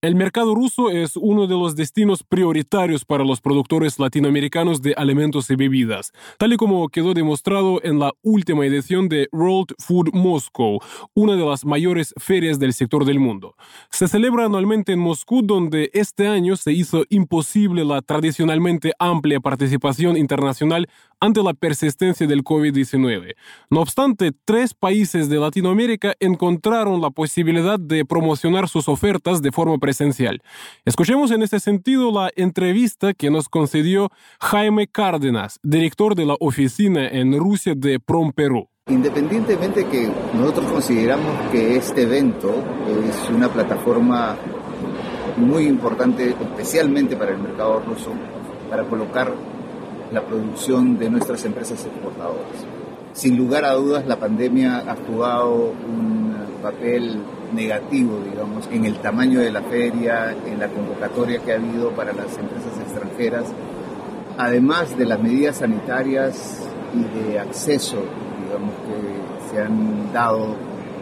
El mercado ruso es uno de los destinos prioritarios para los productores latinoamericanos de alimentos y bebidas, tal y como quedó demostrado en la última edición de World Food Moscow, una de las mayores ferias del sector del mundo. Se celebra anualmente en Moscú, donde este año se hizo imposible la tradicionalmente amplia participación internacional ante la persistencia del COVID-19. No obstante, tres países de Latinoamérica encontraron la posibilidad de promocionar sus ofertas de forma presencial. Escuchemos en este sentido la entrevista que nos concedió Jaime Cárdenas, director de la oficina en Rusia de Prom Perú. Independientemente que nosotros consideramos que este evento es una plataforma muy importante, especialmente para el mercado ruso, para colocar la producción de nuestras empresas exportadoras. Sin lugar a dudas, la pandemia ha jugado un papel negativo, digamos, en el tamaño de la feria, en la convocatoria que ha habido para las empresas extranjeras, además de las medidas sanitarias y de acceso, digamos, que se han dado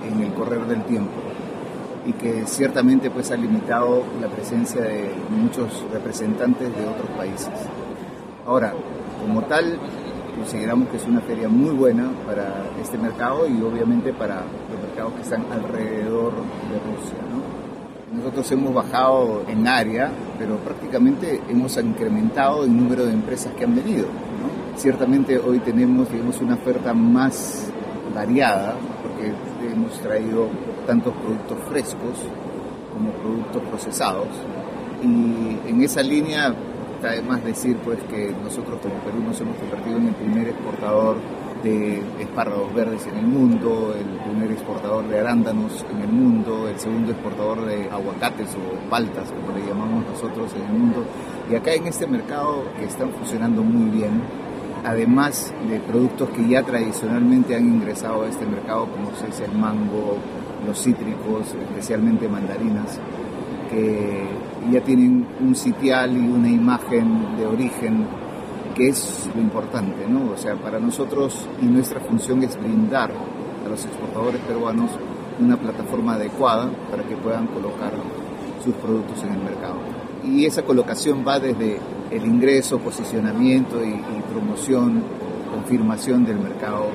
en el correr del tiempo y que ciertamente pues ha limitado la presencia de muchos representantes de otros países. Ahora, como tal, consideramos que es una feria muy buena para este mercado y obviamente para los mercados que están alrededor de Rusia. Nosotros hemos bajado en área, pero prácticamente hemos incrementado el número de empresas que han venido. Ciertamente hoy tenemos digamos, una oferta más variada, porque hemos traído tantos productos frescos como productos procesados. Y en esa línea además decir pues que nosotros como Perú nos hemos convertido en el primer exportador de espárragos verdes en el mundo, el primer exportador de arándanos en el mundo, el segundo exportador de aguacates o paltas, como le llamamos nosotros en el mundo. Y acá en este mercado que están funcionando muy bien, además de productos que ya tradicionalmente han ingresado a este mercado, como es el mango, los cítricos, especialmente mandarinas, que ya tienen un sitial y una imagen de origen que es lo importante, ¿no? O sea, para nosotros y nuestra función es brindar a los exportadores peruanos una plataforma adecuada para que puedan colocar sus productos en el mercado. Y esa colocación va desde el ingreso, posicionamiento y, promoción, confirmación del mercado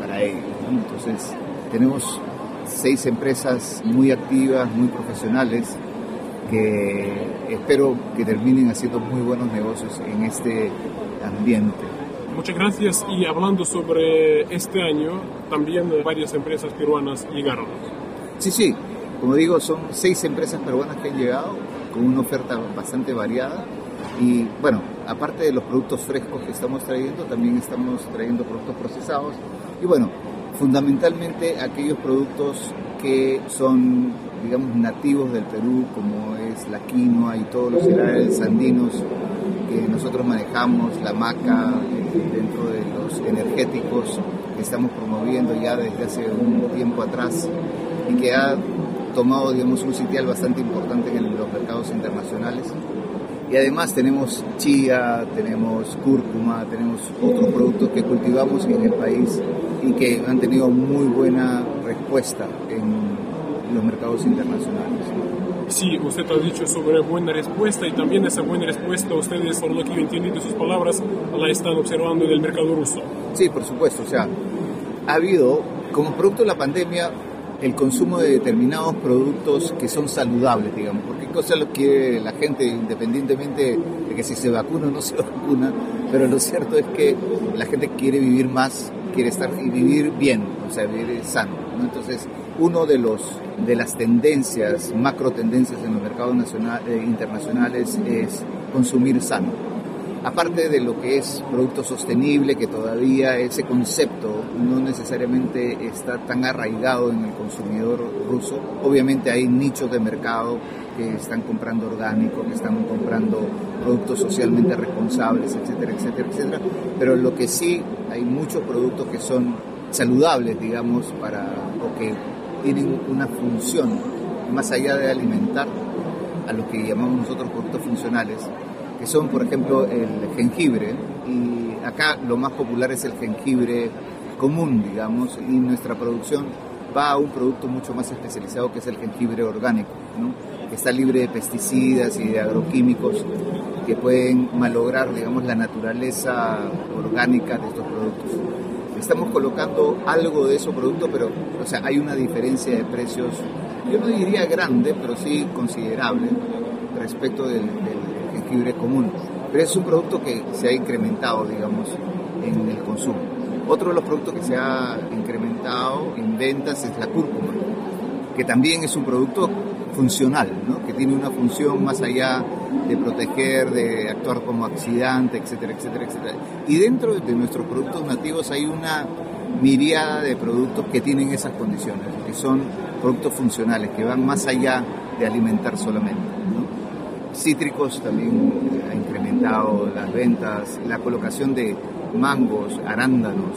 para ellos. Entonces, tenemos seis empresas muy activas, muy profesionales, que espero que terminen haciendo muy buenos negocios en este ambiente. Muchas gracias y hablando sobre este año, también varias empresas peruanas llegaron. Sí, sí, como digo, son seis empresas peruanas que han llegado con una oferta bastante variada y bueno, aparte de los productos frescos que estamos trayendo, también estamos trayendo productos procesados y bueno, fundamentalmente aquellos productos que son, digamos, nativos del Perú, como es la quinoa y todos los cereales andinos que nosotros manejamos, la maca, eh, dentro de los energéticos que estamos promoviendo ya desde hace un tiempo atrás y que ha tomado, digamos, un sitial bastante importante en los mercados internacionales. Y además tenemos chía, tenemos cúrcuma, tenemos otros productos que cultivamos en el país y que han tenido muy buena respuesta los mercados internacionales. Sí, usted ha dicho sobre buena respuesta y también esa buena respuesta ustedes, por lo que yo de sus palabras, la están observando en el mercado ruso. Sí, por supuesto. O sea, ha habido, como producto de la pandemia, el consumo de determinados productos que son saludables, digamos, porque cosa lo quiere la gente independientemente de que si se vacuna o no se vacuna, pero lo cierto es que la gente quiere vivir más, quiere estar y vivir bien, o sea, vivir sano. Entonces, uno de los de las tendencias, macro tendencias en los mercados eh, internacionales es consumir sano. Aparte de lo que es producto sostenible, que todavía ese concepto no necesariamente está tan arraigado en el consumidor ruso, obviamente hay nichos de mercado que están comprando orgánico, que están comprando productos socialmente responsables, etcétera, etcétera, etcétera, pero lo que sí hay muchos productos que son saludables, digamos, para, que tienen una función más allá de alimentar, a lo que llamamos nosotros productos funcionales, que son, por ejemplo, el jengibre. Y acá lo más popular es el jengibre común, digamos, y nuestra producción va a un producto mucho más especializado que es el jengibre orgánico, que está libre de pesticidas y de agroquímicos que pueden malograr, digamos, la naturaleza orgánica de estos productos. Estamos colocando algo de esos productos, pero, o sea, hay una diferencia de precios, yo no diría grande, pero sí considerable respecto del, jengibre común. Pero es un producto que se ha incrementado, digamos, en el consumo. Otro de los productos que se ha incrementado en ventas es la cúrcuma, que también es un producto funcional, ¿no? que tiene una función más allá de proteger, de actuar como accidente, etcétera, etcétera, etcétera. Y dentro de nuestros productos nativos hay una miriada de productos que tienen esas condiciones, que son productos funcionales, que van más allá de alimentar solamente. Cítricos también ha incrementado las ventas, la colocación de mangos, arándanos,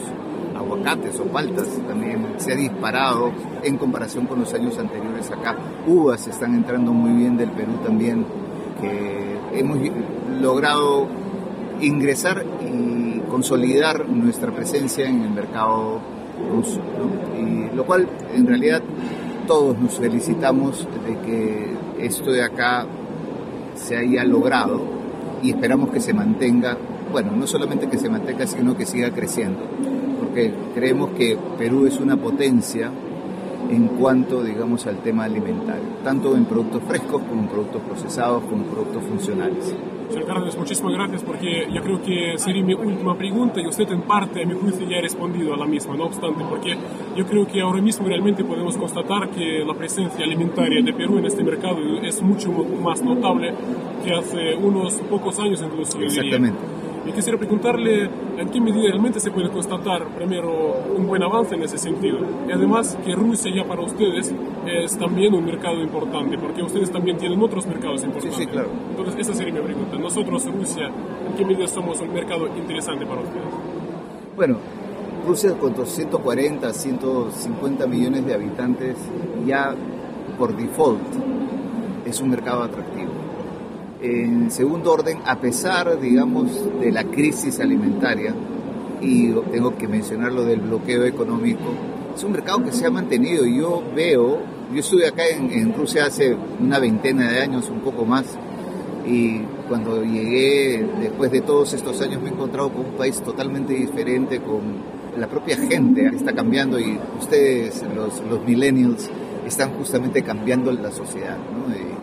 aguacates o paltas también se ha disparado en comparación con los años anteriores acá. Uvas están entrando muy bien del Perú también, que hemos logrado ingresar y consolidar nuestra presencia en el mercado ruso, y lo cual en realidad todos nos felicitamos de que esto de acá se haya logrado y esperamos que se mantenga, bueno, no solamente que se mantenga, sino que siga creciendo creemos que Perú es una potencia en cuanto, digamos, al tema alimentario, tanto en productos frescos como en productos procesados, como en productos funcionales. Señor Carlos, muchísimas gracias porque yo creo que sería mi última pregunta y usted en parte, a mi juicio, ya ha respondido a la misma, no obstante, porque yo creo que ahora mismo realmente podemos constatar que la presencia alimentaria de Perú en este mercado es mucho más notable que hace unos pocos años incluso. Exactamente. Y quisiera preguntarle en qué medida realmente se puede constatar, primero, un buen avance en ese sentido. Y además que Rusia ya para ustedes es también un mercado importante, porque ustedes también tienen otros mercados importantes. Sí, sí, claro. Entonces, esa sería mi pregunta. Nosotros, Rusia, ¿en qué medida somos un mercado interesante para ustedes? Bueno, Rusia con 240, 150 millones de habitantes ya por default es un mercado atractivo en segundo orden, a pesar, digamos, de la crisis alimentaria, y tengo que mencionar lo del bloqueo económico, es un mercado que se ha mantenido. Yo veo, yo estuve acá en, Rusia hace una veintena de años, un poco más, y cuando llegué, después de todos estos años, me he encontrado con un país totalmente diferente, con la propia gente está cambiando y ustedes, los, los millennials, están justamente cambiando la sociedad.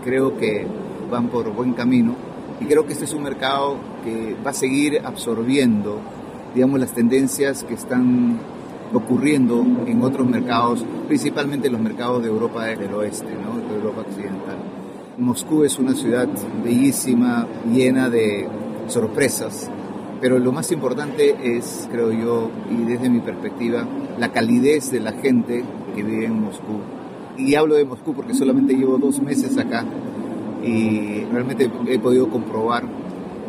creo que van por buen camino y creo que este es un mercado que va a seguir absorbiendo, digamos, las tendencias que están ocurriendo en otros mercados, principalmente los mercados de Europa del oeste, ¿no? de Europa occidental. Moscú es una ciudad bellísima, llena de sorpresas, pero lo más importante es, creo yo, y desde mi perspectiva, la calidez de la gente que vive en Moscú. Y hablo de Moscú porque solamente llevo dos meses acá, y realmente he podido comprobar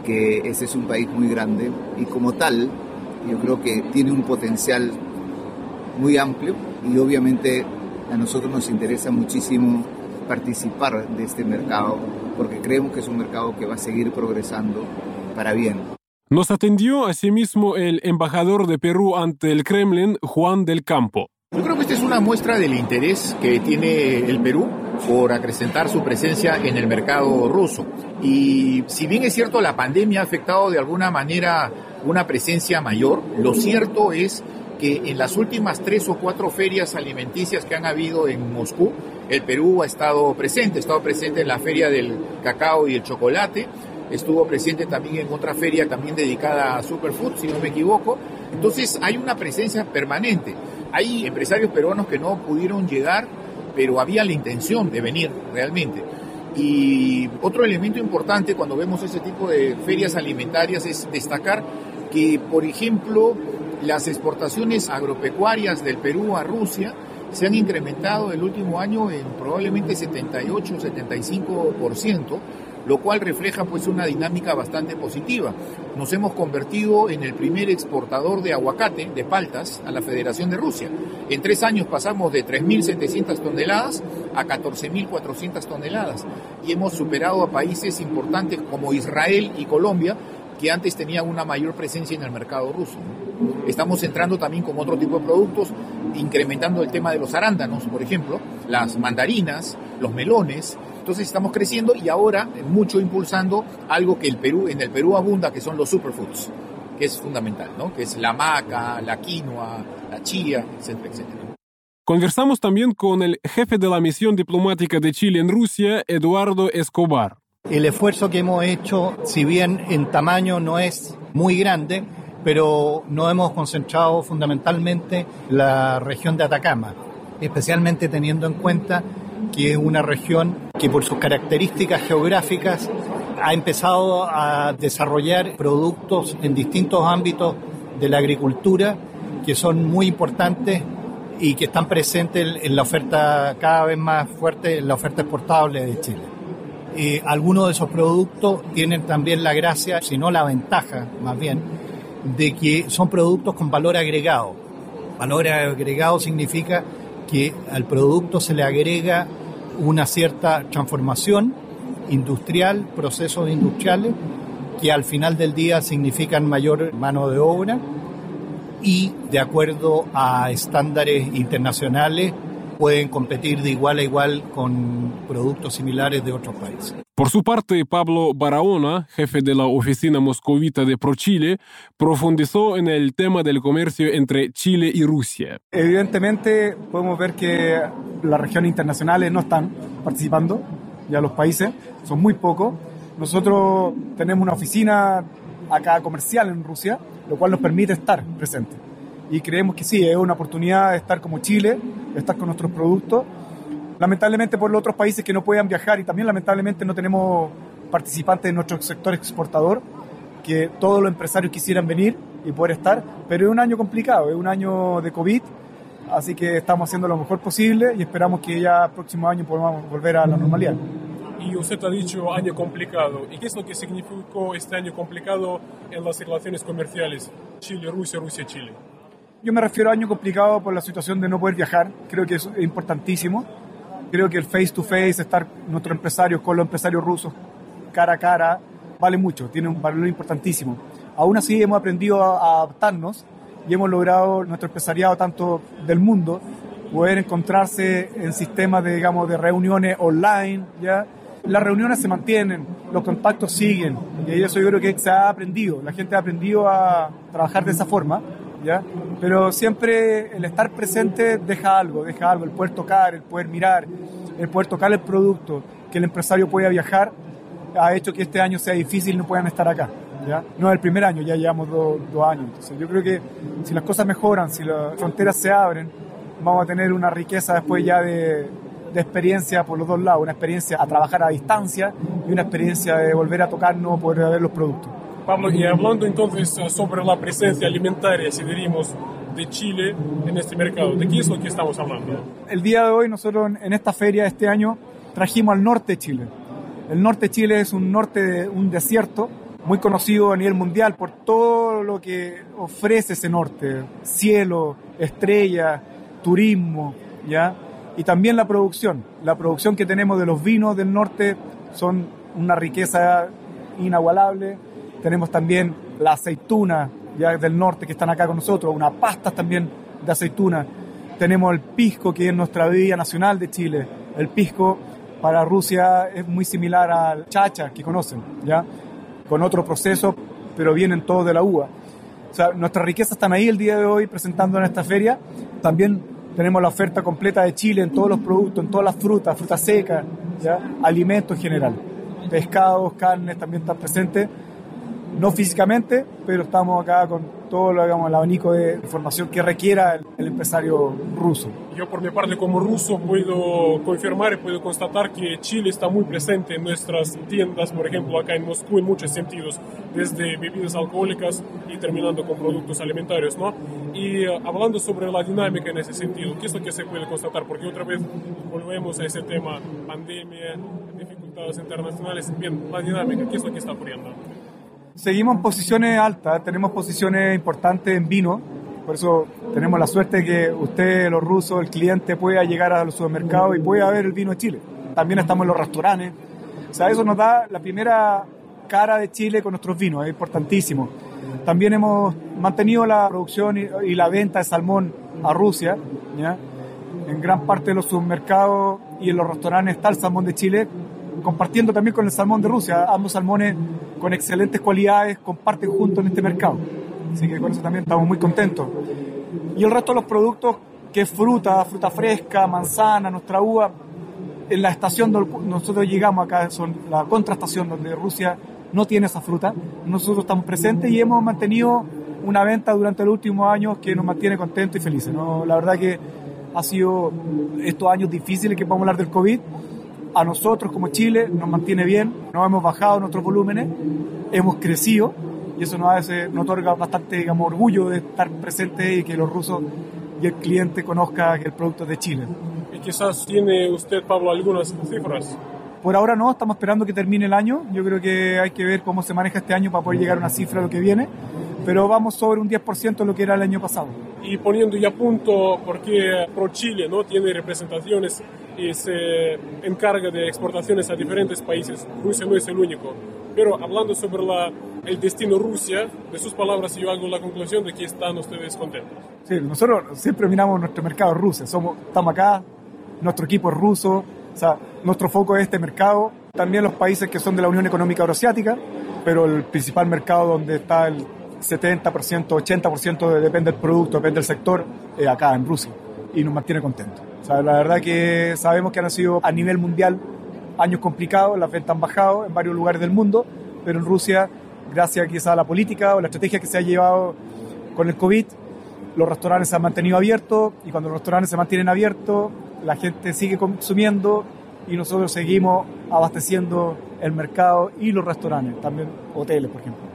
que ese es un país muy grande y como tal yo creo que tiene un potencial muy amplio y obviamente a nosotros nos interesa muchísimo participar de este mercado porque creemos que es un mercado que va a seguir progresando para bien. Nos atendió asimismo el embajador de Perú ante el Kremlin, Juan del Campo. Yo creo que esta es una muestra del interés que tiene el Perú por acrecentar su presencia en el mercado ruso. Y si bien es cierto la pandemia ha afectado de alguna manera una presencia mayor, lo cierto es que en las últimas tres o cuatro ferias alimenticias que han habido en Moscú, el Perú ha estado presente, ha estado presente en la feria del cacao y el chocolate, estuvo presente también en otra feria también dedicada a Superfood, si no me equivoco. Entonces hay una presencia permanente. Hay empresarios peruanos que no pudieron llegar, pero había la intención de venir realmente. Y otro elemento importante cuando vemos ese tipo de ferias alimentarias es destacar que, por ejemplo, las exportaciones agropecuarias del Perú a Rusia se han incrementado el último año en probablemente 78-75%, lo cual refleja pues una dinámica bastante positiva. Nos hemos convertido en el primer exportador de aguacate, de paltas, a la Federación de Rusia. En tres años pasamos de 3.700 toneladas a 14.400 toneladas y hemos superado a países importantes como Israel y Colombia, que antes tenían una mayor presencia en el mercado ruso. Estamos entrando también con otro tipo de productos, incrementando el tema de los arándanos, por ejemplo, las mandarinas, los melones. Entonces estamos creciendo y ahora mucho impulsando algo que el Perú, en el Perú abunda, que son los superfoods, que es fundamental, ¿no? Que es la maca, la quinoa, la chía, etcétera, etcétera. Conversamos también con el jefe de la misión diplomática de Chile en Rusia, Eduardo Escobar. El esfuerzo que hemos hecho, si bien en tamaño no es muy grande, pero nos hemos concentrado fundamentalmente en la región de Atacama, especialmente teniendo en cuenta que es una región que por sus características geográficas ha empezado a desarrollar productos en distintos ámbitos de la agricultura que son muy importantes y que están presentes en la oferta cada vez más fuerte, en la oferta exportable de Chile. Y algunos de esos productos tienen también la gracia, si no la ventaja más bien, de que son productos con valor agregado. Valor agregado significa que al producto se le agrega una cierta transformación industrial, procesos industriales, que al final del día significan mayor mano de obra y de acuerdo a estándares internacionales pueden competir de igual a igual con productos similares de otros países. Por su parte, Pablo Barahona, jefe de la oficina moscovita de ProChile, profundizó en el tema del comercio entre Chile y Rusia. Evidentemente, podemos ver que las regiones internacionales no están participando, ya los países son muy pocos. Nosotros tenemos una oficina acá comercial en Rusia, lo cual nos permite estar presentes. Y creemos que sí, es una oportunidad de estar como Chile, de estar con nuestros productos lamentablemente por los otros países que no puedan viajar y también lamentablemente no tenemos participantes en nuestro sector exportador, que todos los empresarios quisieran venir y poder estar, pero es un año complicado, es un año de COVID, así que estamos haciendo lo mejor posible y esperamos que ya el próximo año podamos volver a la normalidad. Y usted ha dicho año complicado. ¿Y qué es lo que significó este año complicado en las relaciones comerciales Chile-Rusia, Rusia-Chile? Yo me refiero a año complicado por la situación de no poder viajar, creo que es importantísimo. Creo que el face to face, estar nuestros empresarios con los empresarios rusos cara a cara, vale mucho, tiene un valor importantísimo. Aún así hemos aprendido a adaptarnos y hemos logrado nuestro empresariado tanto del mundo poder encontrarse en sistemas de digamos de reuniones online, ya las reuniones se mantienen, los contactos siguen y eso yo creo que se ha aprendido, la gente ha aprendido a trabajar de esa forma pero siempre el estar presente deja algo, deja algo, el poder tocar, el poder mirar, el poder tocar el producto, que el empresario pueda viajar, ha hecho que este año sea difícil y no puedan estar acá. ¿ya? No es el primer año, ya llevamos dos, años. Entonces yo creo que si las cosas mejoran, si las fronteras se abren, vamos a tener una riqueza después ya de, de experiencia por los dos lados, una experiencia a trabajar a distancia y una experiencia de volver a tocarnos, poder ver los productos. Pablo, y hablando entonces eh, sobre la presencia alimentaria, si diríamos, de Chile en este mercado, ¿de qué es lo que estamos hablando? El día de hoy nosotros en esta feria este año trajimos al norte de Chile. El norte de Chile es un norte de un desierto muy conocido a nivel mundial por todo lo que ofrece ese norte, cielo, estrellas, turismo, ¿ya? Y también la producción. La producción que tenemos de los vinos del norte son una riqueza inagualable tenemos también la aceituna ya del norte que están acá con nosotros, unas pastas también de aceituna. Tenemos el pisco, que es nuestra bebida nacional de Chile. El pisco para Rusia es muy similar al chacha que conocen, ¿ya? Con otro proceso, pero vienen todos de la uva. O sea, nuestras riquezas están ahí el día de hoy presentando en esta feria. También tenemos la oferta completa de Chile en todos los productos, en todas las frutas, frutas secas, ¿ya? alimentos en general. Pescados, carnes también están presentes no físicamente, pero estamos acá con todo digamos, el abanico de información que requiera el, empresario ruso. Yo por mi parte como ruso puedo confirmar y puedo constatar que Chile está muy presente en nuestras tiendas, por ejemplo acá en Moscú en muchos sentidos, desde bebidas alcohólicas y terminando con productos alimentarios, ¿no? Y uh, hablando sobre la dinámica en ese sentido, ¿qué es lo que se puede constatar? Porque otra vez volvemos a ese tema, pandemia, dificultades internacionales. Bien, la dinámica, ¿qué es lo que está ocurriendo? Seguimos en posiciones altas, tenemos posiciones importantes en vino, por eso tenemos la suerte que usted, los rusos, el cliente pueda llegar a los supermercados y pueda ver el vino de Chile. También estamos en los restaurantes. O sea, eso nos da la primera cara de Chile con nuestros vinos, es importantísimo. También hemos mantenido la producción y, la venta de salmón a Rusia. ¿ya? En gran parte de los supermercados y en los restaurantes está el salmón de Chile, compartiendo también con el salmón de Rusia. Ambos salmones con excelentes cualidades comparten juntos en este mercado. Así que con eso también estamos muy contentos. Y el resto de los productos, que es fruta, fruta fresca, manzana, nuestra uva, en la estación donde nosotros llegamos acá, son la contrastación donde Rusia no tiene esa fruta, nosotros estamos presentes y hemos mantenido una venta durante los últimos años que nos mantiene contentos y felices. ¿no? La verdad que ha sido estos años difíciles que vamos a hablar del COVID, a nosotros como Chile nos mantiene bien, no hemos bajado nuestros volúmenes, hemos crecido y eso nos, hace, nos otorga bastante digamos, orgullo de estar presente y que los rusos y el cliente conozca que el producto es de Chile. Y quizás tiene usted, Pablo, algunas cifras. Por ahora no, estamos esperando que termine el año. Yo creo que hay que ver cómo se maneja este año para poder llegar a una cifra de lo que viene, pero vamos sobre un 10% de lo que era el año pasado. Y poniendo ya punto, porque Pro Chile ¿no? tiene representaciones y se encarga de exportaciones a diferentes países. Rusia no es el único. Pero hablando sobre la, el destino Rusia, de sus palabras yo hago la conclusión de que están ustedes contentos. Sí, nosotros siempre miramos nuestro mercado Rusia. Somos, estamos acá, nuestro equipo es ruso, o sea, nuestro foco es este mercado. También los países que son de la Unión Económica Eurasiática, pero el principal mercado donde está el 70%, 80% depende del producto, depende del sector, es acá en Rusia. Y nos mantiene contentos. La verdad que sabemos que han sido a nivel mundial años complicados, las ventas han bajado en varios lugares del mundo, pero en Rusia, gracias quizá a la política o la estrategia que se ha llevado con el COVID, los restaurantes se han mantenido abiertos y cuando los restaurantes se mantienen abiertos, la gente sigue consumiendo y nosotros seguimos abasteciendo el mercado y los restaurantes, también hoteles, por ejemplo.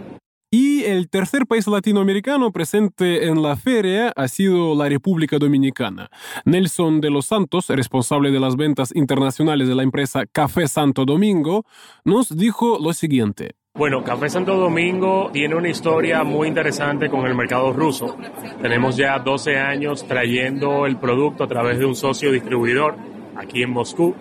El tercer país latinoamericano presente en la feria ha sido la República Dominicana. Nelson de los Santos, responsable de las ventas internacionales de la empresa Café Santo Domingo, nos dijo lo siguiente. Bueno, Café Santo Domingo tiene una historia muy interesante con el mercado ruso. Tenemos ya 12 años trayendo el producto a través de un socio distribuidor aquí en Moscú,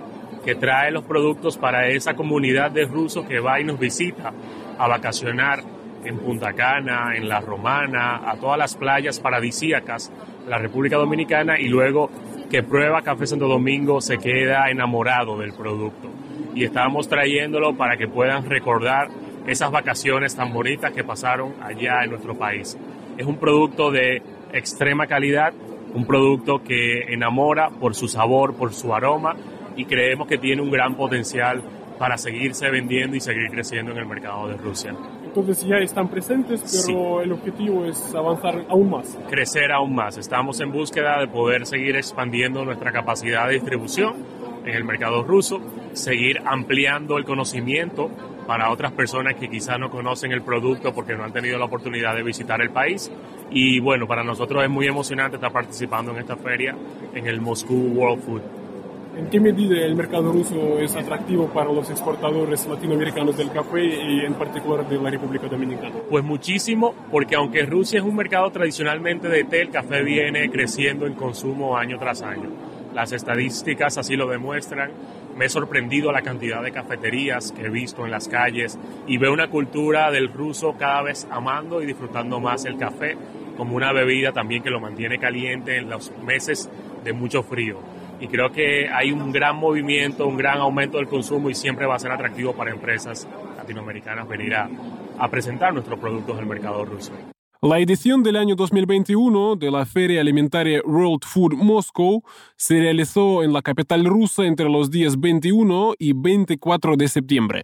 que trae los productos para esa comunidad de rusos que va y nos visita a vacacionar en Punta Cana, en La Romana, a todas las playas paradisíacas de la República Dominicana y luego que prueba Café Santo Domingo se queda enamorado del producto. Y estamos trayéndolo para que puedan recordar esas vacaciones tan bonitas que pasaron allá en nuestro país. Es un producto de extrema calidad, un producto que enamora por su sabor, por su aroma y creemos que tiene un gran potencial para seguirse vendiendo y seguir creciendo en el mercado de Rusia. Entonces ya están presentes, pero el objetivo es avanzar aún más. Crecer aún más. Estamos en búsqueda de poder seguir expandiendo nuestra capacidad de distribución en el mercado ruso, seguir ampliando el conocimiento para otras personas que quizás no conocen el producto porque no han tenido la oportunidad de visitar el país. Y bueno, para nosotros es muy emocionante estar participando en esta feria en el Moscú World Food. ¿En qué medida el mercado ruso es atractivo para los exportadores latinoamericanos del café y en particular de la República Dominicana? Pues muchísimo, porque aunque Rusia es un mercado tradicionalmente de té, el café viene creciendo en consumo año tras año. Las estadísticas así lo demuestran. Me he sorprendido la cantidad de cafeterías que he visto en las calles y veo una cultura del ruso cada vez amando y disfrutando más el café como una bebida también que lo mantiene caliente en los meses de mucho frío y creo que hay un gran movimiento, un gran aumento del consumo y siempre va a ser atractivo para empresas latinoamericanas venir a, presentar nuestros productos el mercado ruso. La edición del año 2021 de la Feria Alimentaria World Food Moscow se realizó en la capital rusa entre los días 21 y 24 de septiembre.